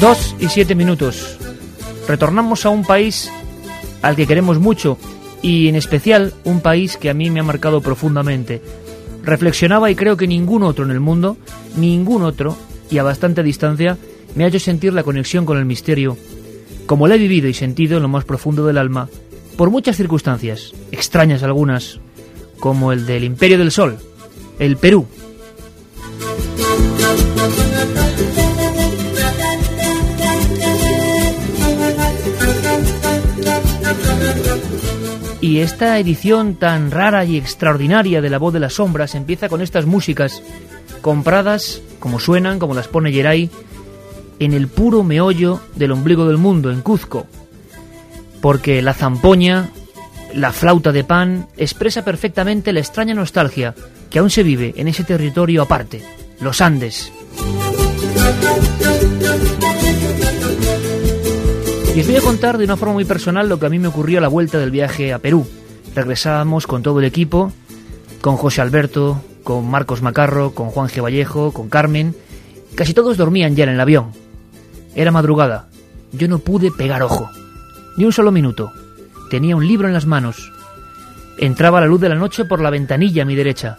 Dos y siete minutos. Retornamos a un país al que queremos mucho y en especial un país que a mí me ha marcado profundamente. Reflexionaba y creo que ningún otro en el mundo, ningún otro, y a bastante distancia, me ha hecho sentir la conexión con el misterio, como la he vivido y sentido en lo más profundo del alma, por muchas circunstancias, extrañas algunas, como el del Imperio del Sol, el Perú. Y esta edición tan rara y extraordinaria de La Voz de las Sombras empieza con estas músicas compradas, como suenan, como las pone Geray, en el puro meollo del ombligo del mundo, en Cuzco. Porque la zampoña, la flauta de pan, expresa perfectamente la extraña nostalgia que aún se vive en ese territorio aparte, los Andes. Y os voy a contar de una forma muy personal lo que a mí me ocurrió a la vuelta del viaje a Perú. Regresábamos con todo el equipo, con José Alberto, con Marcos Macarro, con Juan G. Vallejo, con Carmen. Casi todos dormían ya en el avión. Era madrugada. Yo no pude pegar ojo. Ni un solo minuto. Tenía un libro en las manos. Entraba la luz de la noche por la ventanilla a mi derecha.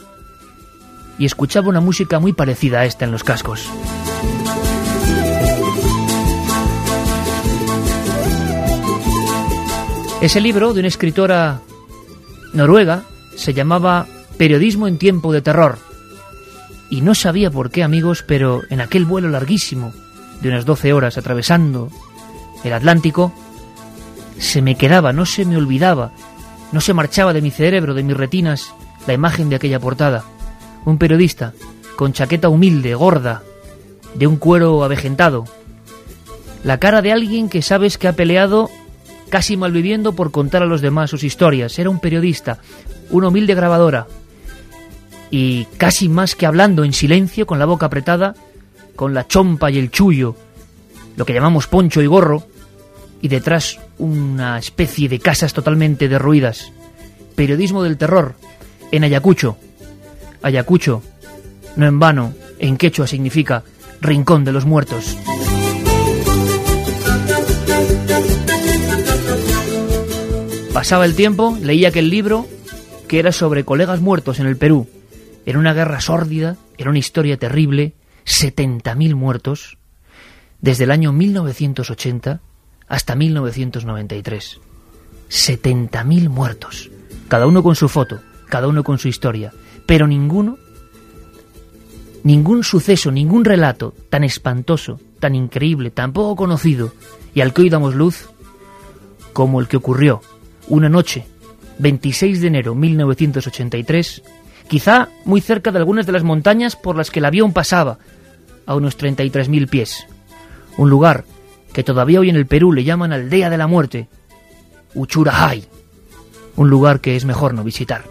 Y escuchaba una música muy parecida a esta en los cascos. Ese libro de una escritora noruega se llamaba Periodismo en tiempo de terror. Y no sabía por qué, amigos, pero en aquel vuelo larguísimo, de unas 12 horas atravesando el Atlántico, se me quedaba, no se me olvidaba, no se marchaba de mi cerebro, de mis retinas, la imagen de aquella portada. Un periodista, con chaqueta humilde, gorda, de un cuero avejentado. La cara de alguien que sabes que ha peleado casi malviviendo por contar a los demás sus historias. Era un periodista, una humilde grabadora. Y casi más que hablando en silencio, con la boca apretada, con la chompa y el chullo, lo que llamamos poncho y gorro, y detrás una especie de casas totalmente derruidas. Periodismo del terror, en Ayacucho. Ayacucho, no en vano, en quechua significa rincón de los muertos. Pasaba el tiempo, leía aquel libro que era sobre colegas muertos en el Perú. Era una guerra sórdida, era una historia terrible, 70.000 muertos, desde el año 1980 hasta 1993. 70.000 muertos, cada uno con su foto, cada uno con su historia, pero ninguno, ningún suceso, ningún relato tan espantoso, tan increíble, tan poco conocido y al que hoy damos luz, como el que ocurrió una noche, 26 de enero 1983, quizá muy cerca de algunas de las montañas por las que el avión pasaba, a unos 33.000 pies. Un lugar que todavía hoy en el Perú le llaman Aldea de la Muerte, Uchurajay, un lugar que es mejor no visitar.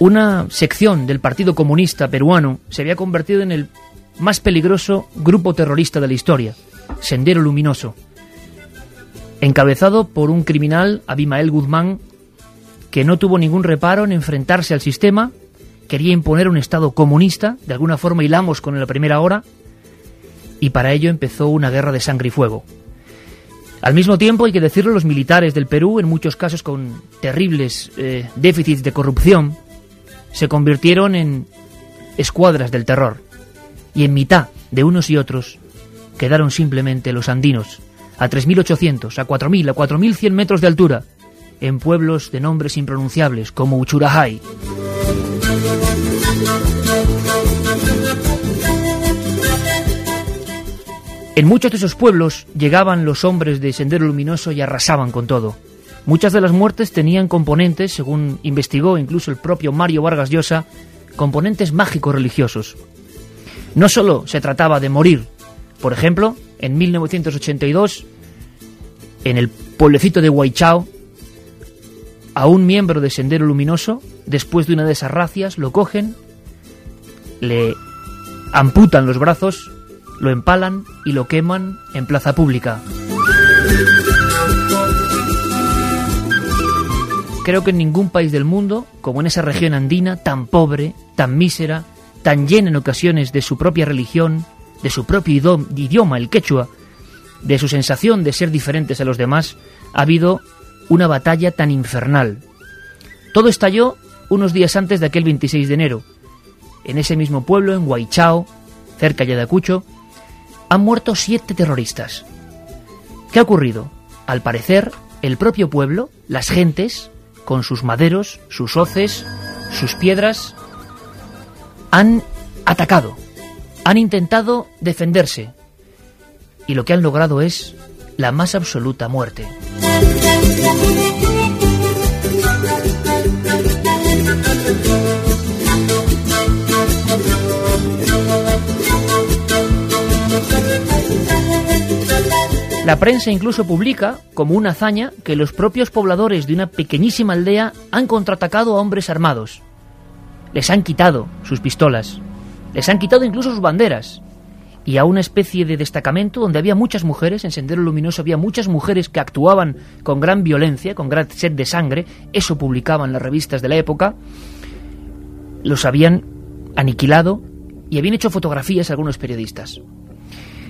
Una sección del Partido Comunista Peruano se había convertido en el más peligroso grupo terrorista de la historia, Sendero Luminoso, encabezado por un criminal, Abimael Guzmán, que no tuvo ningún reparo en enfrentarse al sistema, quería imponer un Estado comunista, de alguna forma hilamos con la primera hora, y para ello empezó una guerra de sangre y fuego. Al mismo tiempo, hay que decirlo, los militares del Perú, en muchos casos con terribles eh, déficits de corrupción, se convirtieron en escuadras del terror y en mitad de unos y otros quedaron simplemente los andinos, a 3.800, a 4.000, a 4.100 metros de altura, en pueblos de nombres impronunciables como Uchurajay. En muchos de esos pueblos llegaban los hombres de Sendero Luminoso y arrasaban con todo. Muchas de las muertes tenían componentes, según investigó incluso el propio Mario Vargas Llosa, componentes mágicos religiosos. No solo se trataba de morir, por ejemplo, en 1982, en el pueblecito de Huaychao, a un miembro de Sendero Luminoso, después de una de esas racias, lo cogen, le amputan los brazos, lo empalan y lo queman en plaza pública. Creo que en ningún país del mundo, como en esa región andina, tan pobre, tan mísera, tan llena en ocasiones de su propia religión, de su propio idioma, el quechua, de su sensación de ser diferentes a los demás, ha habido una batalla tan infernal. Todo estalló unos días antes de aquel 26 de enero. En ese mismo pueblo, en Huaychao, cerca de Ayacucho, han muerto siete terroristas. ¿Qué ha ocurrido? Al parecer, el propio pueblo, las gentes, con sus maderos, sus hoces, sus piedras, han atacado, han intentado defenderse y lo que han logrado es la más absoluta muerte. La prensa incluso publica, como una hazaña, que los propios pobladores de una pequeñísima aldea han contraatacado a hombres armados. Les han quitado sus pistolas, les han quitado incluso sus banderas. Y a una especie de destacamento donde había muchas mujeres, en Sendero Luminoso había muchas mujeres que actuaban con gran violencia, con gran sed de sangre, eso publicaban las revistas de la época, los habían aniquilado y habían hecho fotografías algunos periodistas.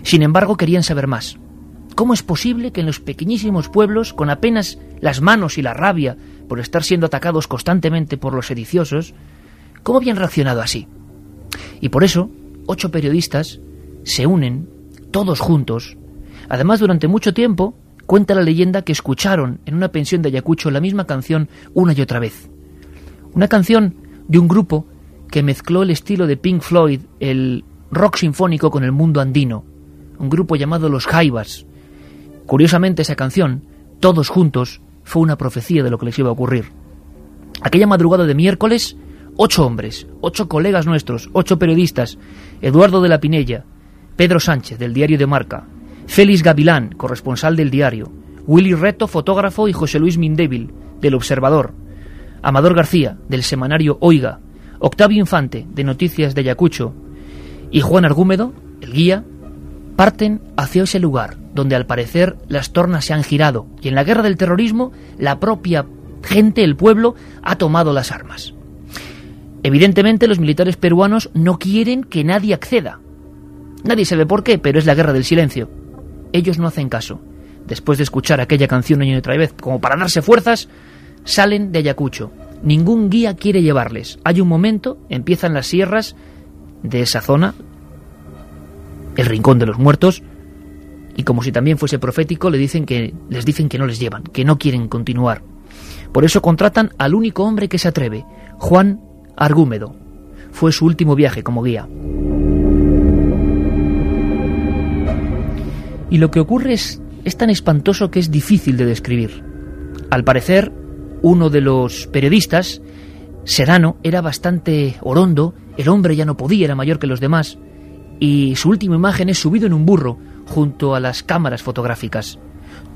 Sin embargo, querían saber más. ¿Cómo es posible que en los pequeñísimos pueblos, con apenas las manos y la rabia por estar siendo atacados constantemente por los sediciosos, cómo habían reaccionado así? Y por eso, ocho periodistas se unen, todos juntos. Además, durante mucho tiempo, cuenta la leyenda que escucharon en una pensión de Ayacucho la misma canción una y otra vez. Una canción de un grupo que mezcló el estilo de Pink Floyd, el rock sinfónico, con el mundo andino. Un grupo llamado Los Jaivas, Curiosamente esa canción, Todos Juntos, fue una profecía de lo que les iba a ocurrir. Aquella madrugada de miércoles, ocho hombres, ocho colegas nuestros, ocho periodistas, Eduardo de la Pinella, Pedro Sánchez, del diario de Marca, Félix Gavilán, corresponsal del diario, Willy Reto, fotógrafo, y José Luis Mindébil, del Observador, Amador García, del semanario Oiga, Octavio Infante, de Noticias de Ayacucho, y Juan Argúmedo, el guía, parten hacia ese lugar, donde al parecer las tornas se han girado y en la guerra del terrorismo la propia gente, el pueblo, ha tomado las armas. Evidentemente los militares peruanos no quieren que nadie acceda. Nadie sabe por qué, pero es la guerra del silencio. Ellos no hacen caso. Después de escuchar aquella canción una y otra vez, como para darse fuerzas, salen de Ayacucho. Ningún guía quiere llevarles. Hay un momento, empiezan las sierras de esa zona, el rincón de los muertos, y como si también fuese profético, le dicen que, les dicen que no les llevan, que no quieren continuar. Por eso contratan al único hombre que se atreve, Juan Argúmedo. Fue su último viaje como guía. Y lo que ocurre es, tan espantoso que es difícil de describir. Al parecer, uno de los periodistas, Serano, era bastante orondo, el hombre ya no podía, era mayor que los demás, y su última imagen es subido en un burro, junto a las cámaras fotográficas.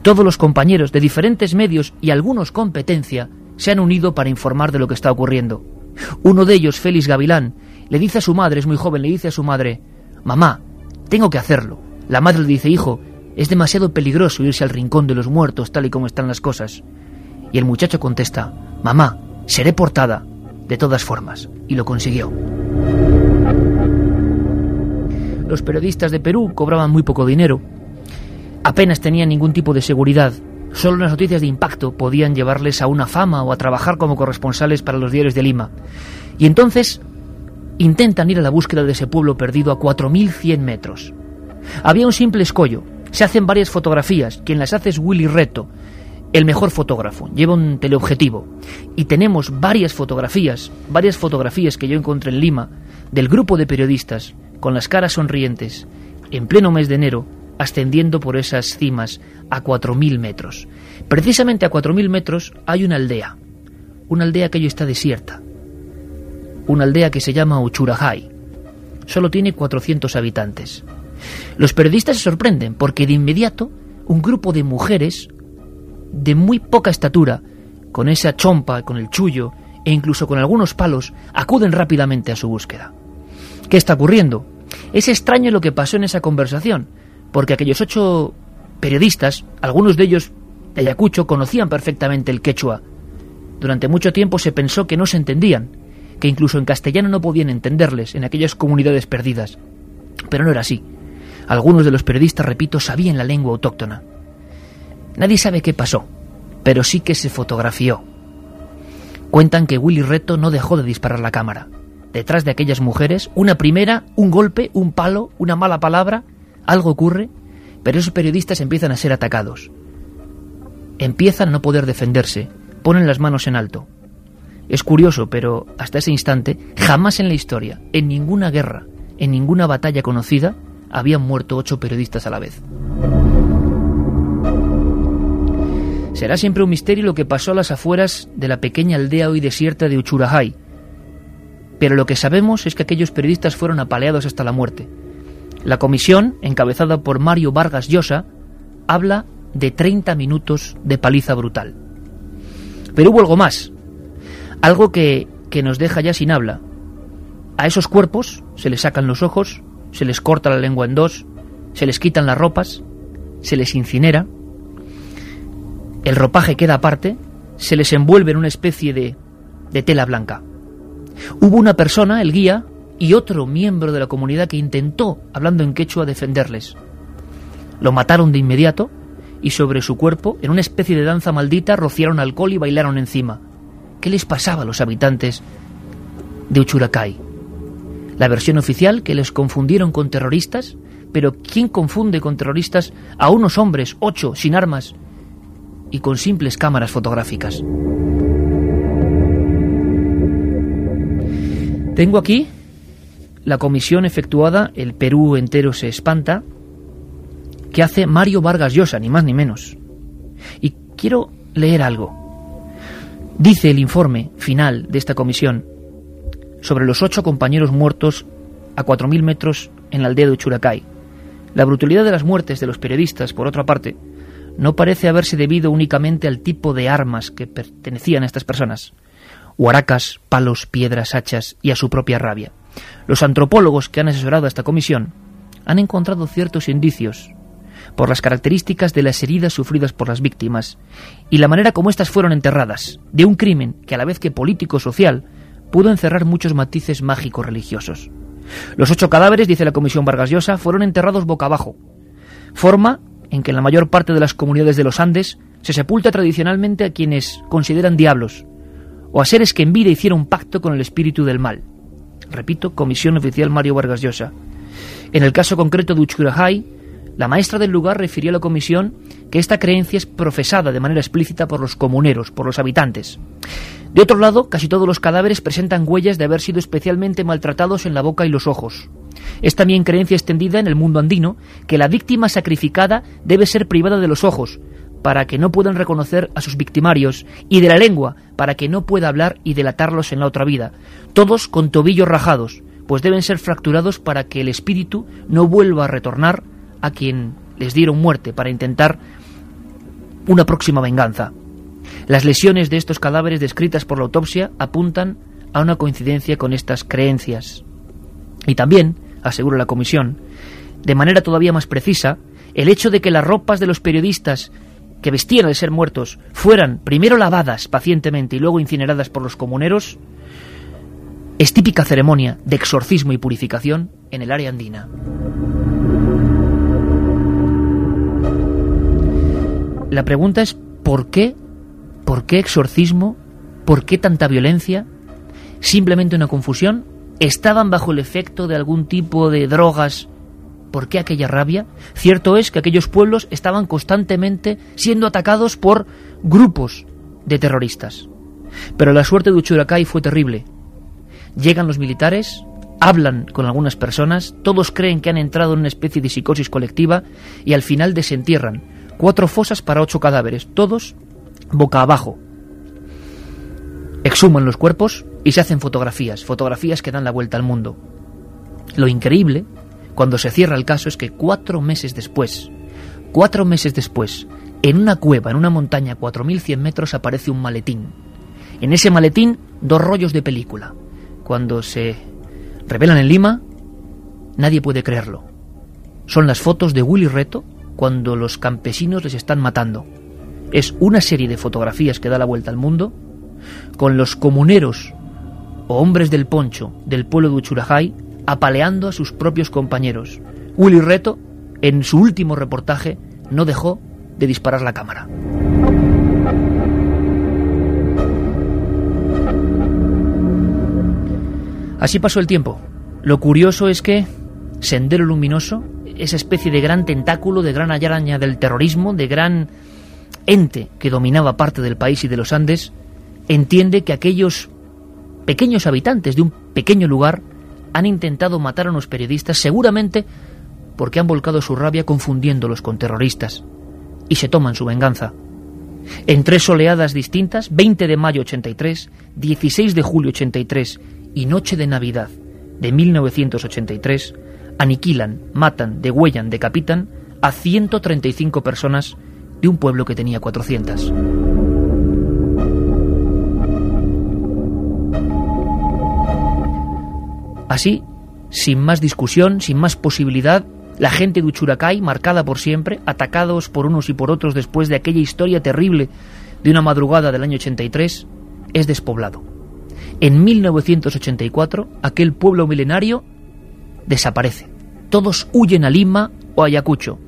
Todos los compañeros de diferentes medios y algunos competencia se han unido para informar de lo que está ocurriendo. Uno de ellos, Félix Gavilán, le dice a su madre, es muy joven, le dice a su madre, Mamá, tengo que hacerlo. La madre le dice, Hijo, es demasiado peligroso irse al rincón de los muertos tal y como están las cosas. Y el muchacho contesta, Mamá, seré portada, de todas formas. Y lo consiguió. Los periodistas de Perú cobraban muy poco dinero. Apenas tenían ningún tipo de seguridad. Solo las noticias de impacto podían llevarles a una fama o a trabajar como corresponsales para los diarios de Lima. Y entonces intentan ir a la búsqueda de ese pueblo perdido a 4.100 metros. Había un simple escollo. Se hacen varias fotografías. Quien las hace es Willy Reto, el mejor fotógrafo. Lleva un teleobjetivo. Y tenemos varias fotografías, varias fotografías que yo encontré en Lima, del grupo de periodistas con las caras sonrientes, en pleno mes de enero, ascendiendo por esas cimas a 4.000 metros. Precisamente a 4.000 metros hay una aldea, una aldea que hoy está desierta, una aldea que se llama Uchurajay. solo tiene 400 habitantes. Los periodistas se sorprenden porque de inmediato un grupo de mujeres de muy poca estatura, con esa chompa, con el chullo e incluso con algunos palos, acuden rápidamente a su búsqueda. ¿Qué está ocurriendo? Es extraño lo que pasó en esa conversación, porque aquellos ocho periodistas, algunos de ellos de Ayacucho, conocían perfectamente el quechua. Durante mucho tiempo se pensó que no se entendían, que incluso en castellano no podían entenderles en aquellas comunidades perdidas. Pero no era así. Algunos de los periodistas, repito, sabían la lengua autóctona. Nadie sabe qué pasó, pero sí que se fotografió. Cuentan que Willy Reto no dejó de disparar la cámara. Detrás de aquellas mujeres, una primera, un golpe, un palo, una mala palabra, algo ocurre, pero esos periodistas empiezan a ser atacados. Empiezan a no poder defenderse, ponen las manos en alto. Es curioso, pero hasta ese instante, jamás en la historia, en ninguna guerra, en ninguna batalla conocida, habían muerto ocho periodistas a la vez. Será siempre un misterio lo que pasó a las afueras de la pequeña aldea hoy desierta de Uchurajay. Pero lo que sabemos es que aquellos periodistas fueron apaleados hasta la muerte. La comisión, encabezada por Mario Vargas Llosa, habla de 30 minutos de paliza brutal. Pero hubo algo más, algo que, que nos deja ya sin habla. A esos cuerpos se les sacan los ojos, se les corta la lengua en dos, se les quitan las ropas, se les incinera, el ropaje queda aparte, se les envuelve en una especie de, de tela blanca. Hubo una persona, el guía, y otro miembro de la comunidad que intentó, hablando en quechua, defenderles. Lo mataron de inmediato y sobre su cuerpo, en una especie de danza maldita, rociaron alcohol y bailaron encima. ¿Qué les pasaba a los habitantes de Uchuracay? La versión oficial que les confundieron con terroristas, pero ¿quién confunde con terroristas a unos hombres, ocho, sin armas, y con simples cámaras fotográficas. Tengo aquí la comisión efectuada, el Perú entero se espanta, que hace Mario Vargas Llosa, ni más ni menos. Y quiero leer algo. Dice el informe final de esta comisión sobre los ocho compañeros muertos a 4.000 metros en la aldea de Churacay. La brutalidad de las muertes de los periodistas, por otra parte, no parece haberse debido únicamente al tipo de armas que pertenecían a estas personas, huaracas, palos, piedras, hachas y a su propia rabia. Los antropólogos que han asesorado a esta comisión han encontrado ciertos indicios por las características de las heridas sufridas por las víctimas y la manera como éstas fueron enterradas, de un crimen que a la vez que político-social pudo encerrar muchos matices mágicos religiosos. Los ocho cadáveres, dice la Comisión Vargas Llosa, fueron enterrados boca abajo, forma en que en la mayor parte de las comunidades de los Andes se sepulta tradicionalmente a quienes consideran diablos, o a seres que en vida hicieron pacto con el espíritu del mal. Repito, Comisión Oficial Mario Vargas Llosa. En el caso concreto de Uchurajay, la maestra del lugar refirió a la comisión que esta creencia es profesada de manera explícita por los comuneros, por los habitantes. De otro lado, casi todos los cadáveres presentan huellas de haber sido especialmente maltratados en la boca y los ojos. Es también creencia extendida en el mundo andino que la víctima sacrificada debe ser privada de los ojos, para que no puedan reconocer a sus victimarios, y de la lengua, para que no pueda hablar y delatarlos en la otra vida, todos con tobillos rajados, pues deben ser fracturados para que el espíritu no vuelva a retornar a quien les dieron muerte para intentar una próxima venganza. Las lesiones de estos cadáveres descritas por la autopsia apuntan a una coincidencia con estas creencias. Y también asegura la comisión, de manera todavía más precisa, el hecho de que las ropas de los periodistas que vestían al ser muertos fueran primero lavadas pacientemente y luego incineradas por los comuneros, es típica ceremonia de exorcismo y purificación en el área andina. La pregunta es ¿por qué? ¿Por qué exorcismo? ¿Por qué tanta violencia? ¿Simplemente una confusión? estaban bajo el efecto de algún tipo de drogas. ¿Por qué aquella rabia? Cierto es que aquellos pueblos estaban constantemente siendo atacados por grupos de terroristas. Pero la suerte de Uchuracay fue terrible. Llegan los militares, hablan con algunas personas, todos creen que han entrado en una especie de psicosis colectiva y al final desentierran cuatro fosas para ocho cadáveres, todos boca abajo. Exhuman los cuerpos y se hacen fotografías, fotografías que dan la vuelta al mundo. Lo increíble, cuando se cierra el caso, es que cuatro meses después, cuatro meses después, en una cueva, en una montaña a 4.100 metros, aparece un maletín. En ese maletín, dos rollos de película. Cuando se revelan en Lima, nadie puede creerlo. Son las fotos de Willy Reto cuando los campesinos les están matando. Es una serie de fotografías que da la vuelta al mundo con los comuneros o hombres del poncho del pueblo de Uchurajay apaleando a sus propios compañeros. Willy Reto, en su último reportaje, no dejó de disparar la cámara. Así pasó el tiempo. Lo curioso es que Sendero Luminoso, esa especie de gran tentáculo, de gran araña del terrorismo, de gran ente que dominaba parte del país y de los Andes, entiende que aquellos pequeños habitantes de un pequeño lugar han intentado matar a unos periodistas seguramente porque han volcado su rabia confundiéndolos con terroristas y se toman su venganza. En tres oleadas distintas, 20 de mayo 83, 16 de julio 83 y Noche de Navidad de 1983, aniquilan, matan, degüellan, decapitan a 135 personas de un pueblo que tenía 400. Así, sin más discusión, sin más posibilidad, la gente de Uchuracay, marcada por siempre, atacados por unos y por otros después de aquella historia terrible de una madrugada del año 83, es despoblado. En 1984, aquel pueblo milenario desaparece. Todos huyen a Lima o a Ayacucho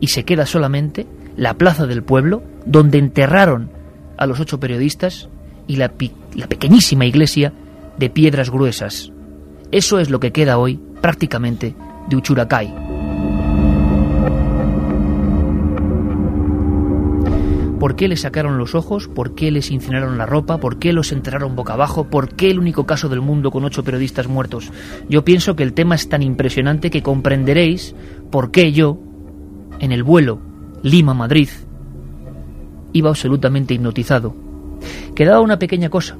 y se queda solamente la plaza del pueblo donde enterraron a los ocho periodistas y la, la pequeñísima iglesia de piedras gruesas. Eso es lo que queda hoy prácticamente de Uchuracay. ¿Por qué le sacaron los ojos? ¿Por qué les incineraron la ropa? ¿Por qué los enterraron boca abajo? ¿Por qué el único caso del mundo con ocho periodistas muertos? Yo pienso que el tema es tan impresionante que comprenderéis por qué yo, en el vuelo Lima-Madrid, iba absolutamente hipnotizado. Quedaba una pequeña cosa.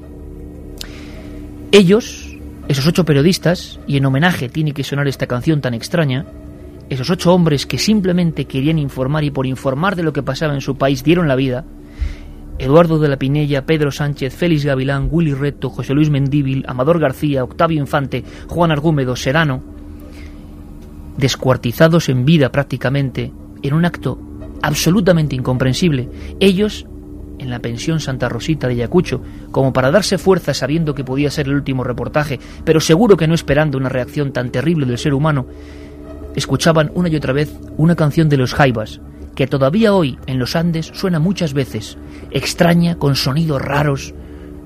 Ellos, esos ocho periodistas, y en homenaje tiene que sonar esta canción tan extraña, esos ocho hombres que simplemente querían informar y por informar de lo que pasaba en su país dieron la vida, Eduardo de la Pinella, Pedro Sánchez, Félix Gavilán, Willy Reto, José Luis Mendíbil, Amador García, Octavio Infante, Juan Argúmedo, Serano, descuartizados en vida prácticamente, en un acto absolutamente incomprensible, ellos en la pensión Santa Rosita de Yacucho, como para darse fuerza sabiendo que podía ser el último reportaje, pero seguro que no esperando una reacción tan terrible del ser humano, escuchaban una y otra vez una canción de los Jaivas, que todavía hoy en los Andes suena muchas veces, extraña, con sonidos raros,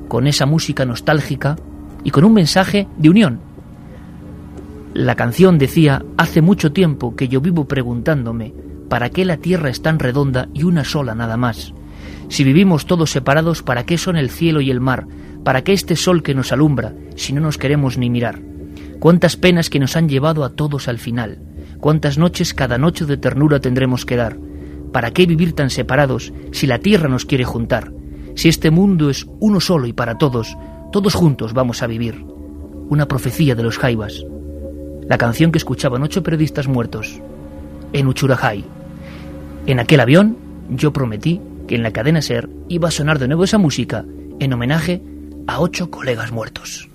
con esa música nostálgica y con un mensaje de unión. La canción decía, hace mucho tiempo que yo vivo preguntándome, ¿para qué la tierra es tan redonda y una sola nada más? Si vivimos todos separados, ¿para qué son el cielo y el mar? ¿Para qué este sol que nos alumbra, si no nos queremos ni mirar? ¿Cuántas penas que nos han llevado a todos al final? ¿Cuántas noches cada noche de ternura tendremos que dar? ¿Para qué vivir tan separados si la tierra nos quiere juntar? Si este mundo es uno solo y para todos, todos juntos vamos a vivir. Una profecía de los Jaivas. La canción que escuchaban ocho periodistas muertos en Uchurajay. En aquel avión yo prometí que en la cadena Ser iba a sonar de nuevo esa música en homenaje a ocho colegas muertos.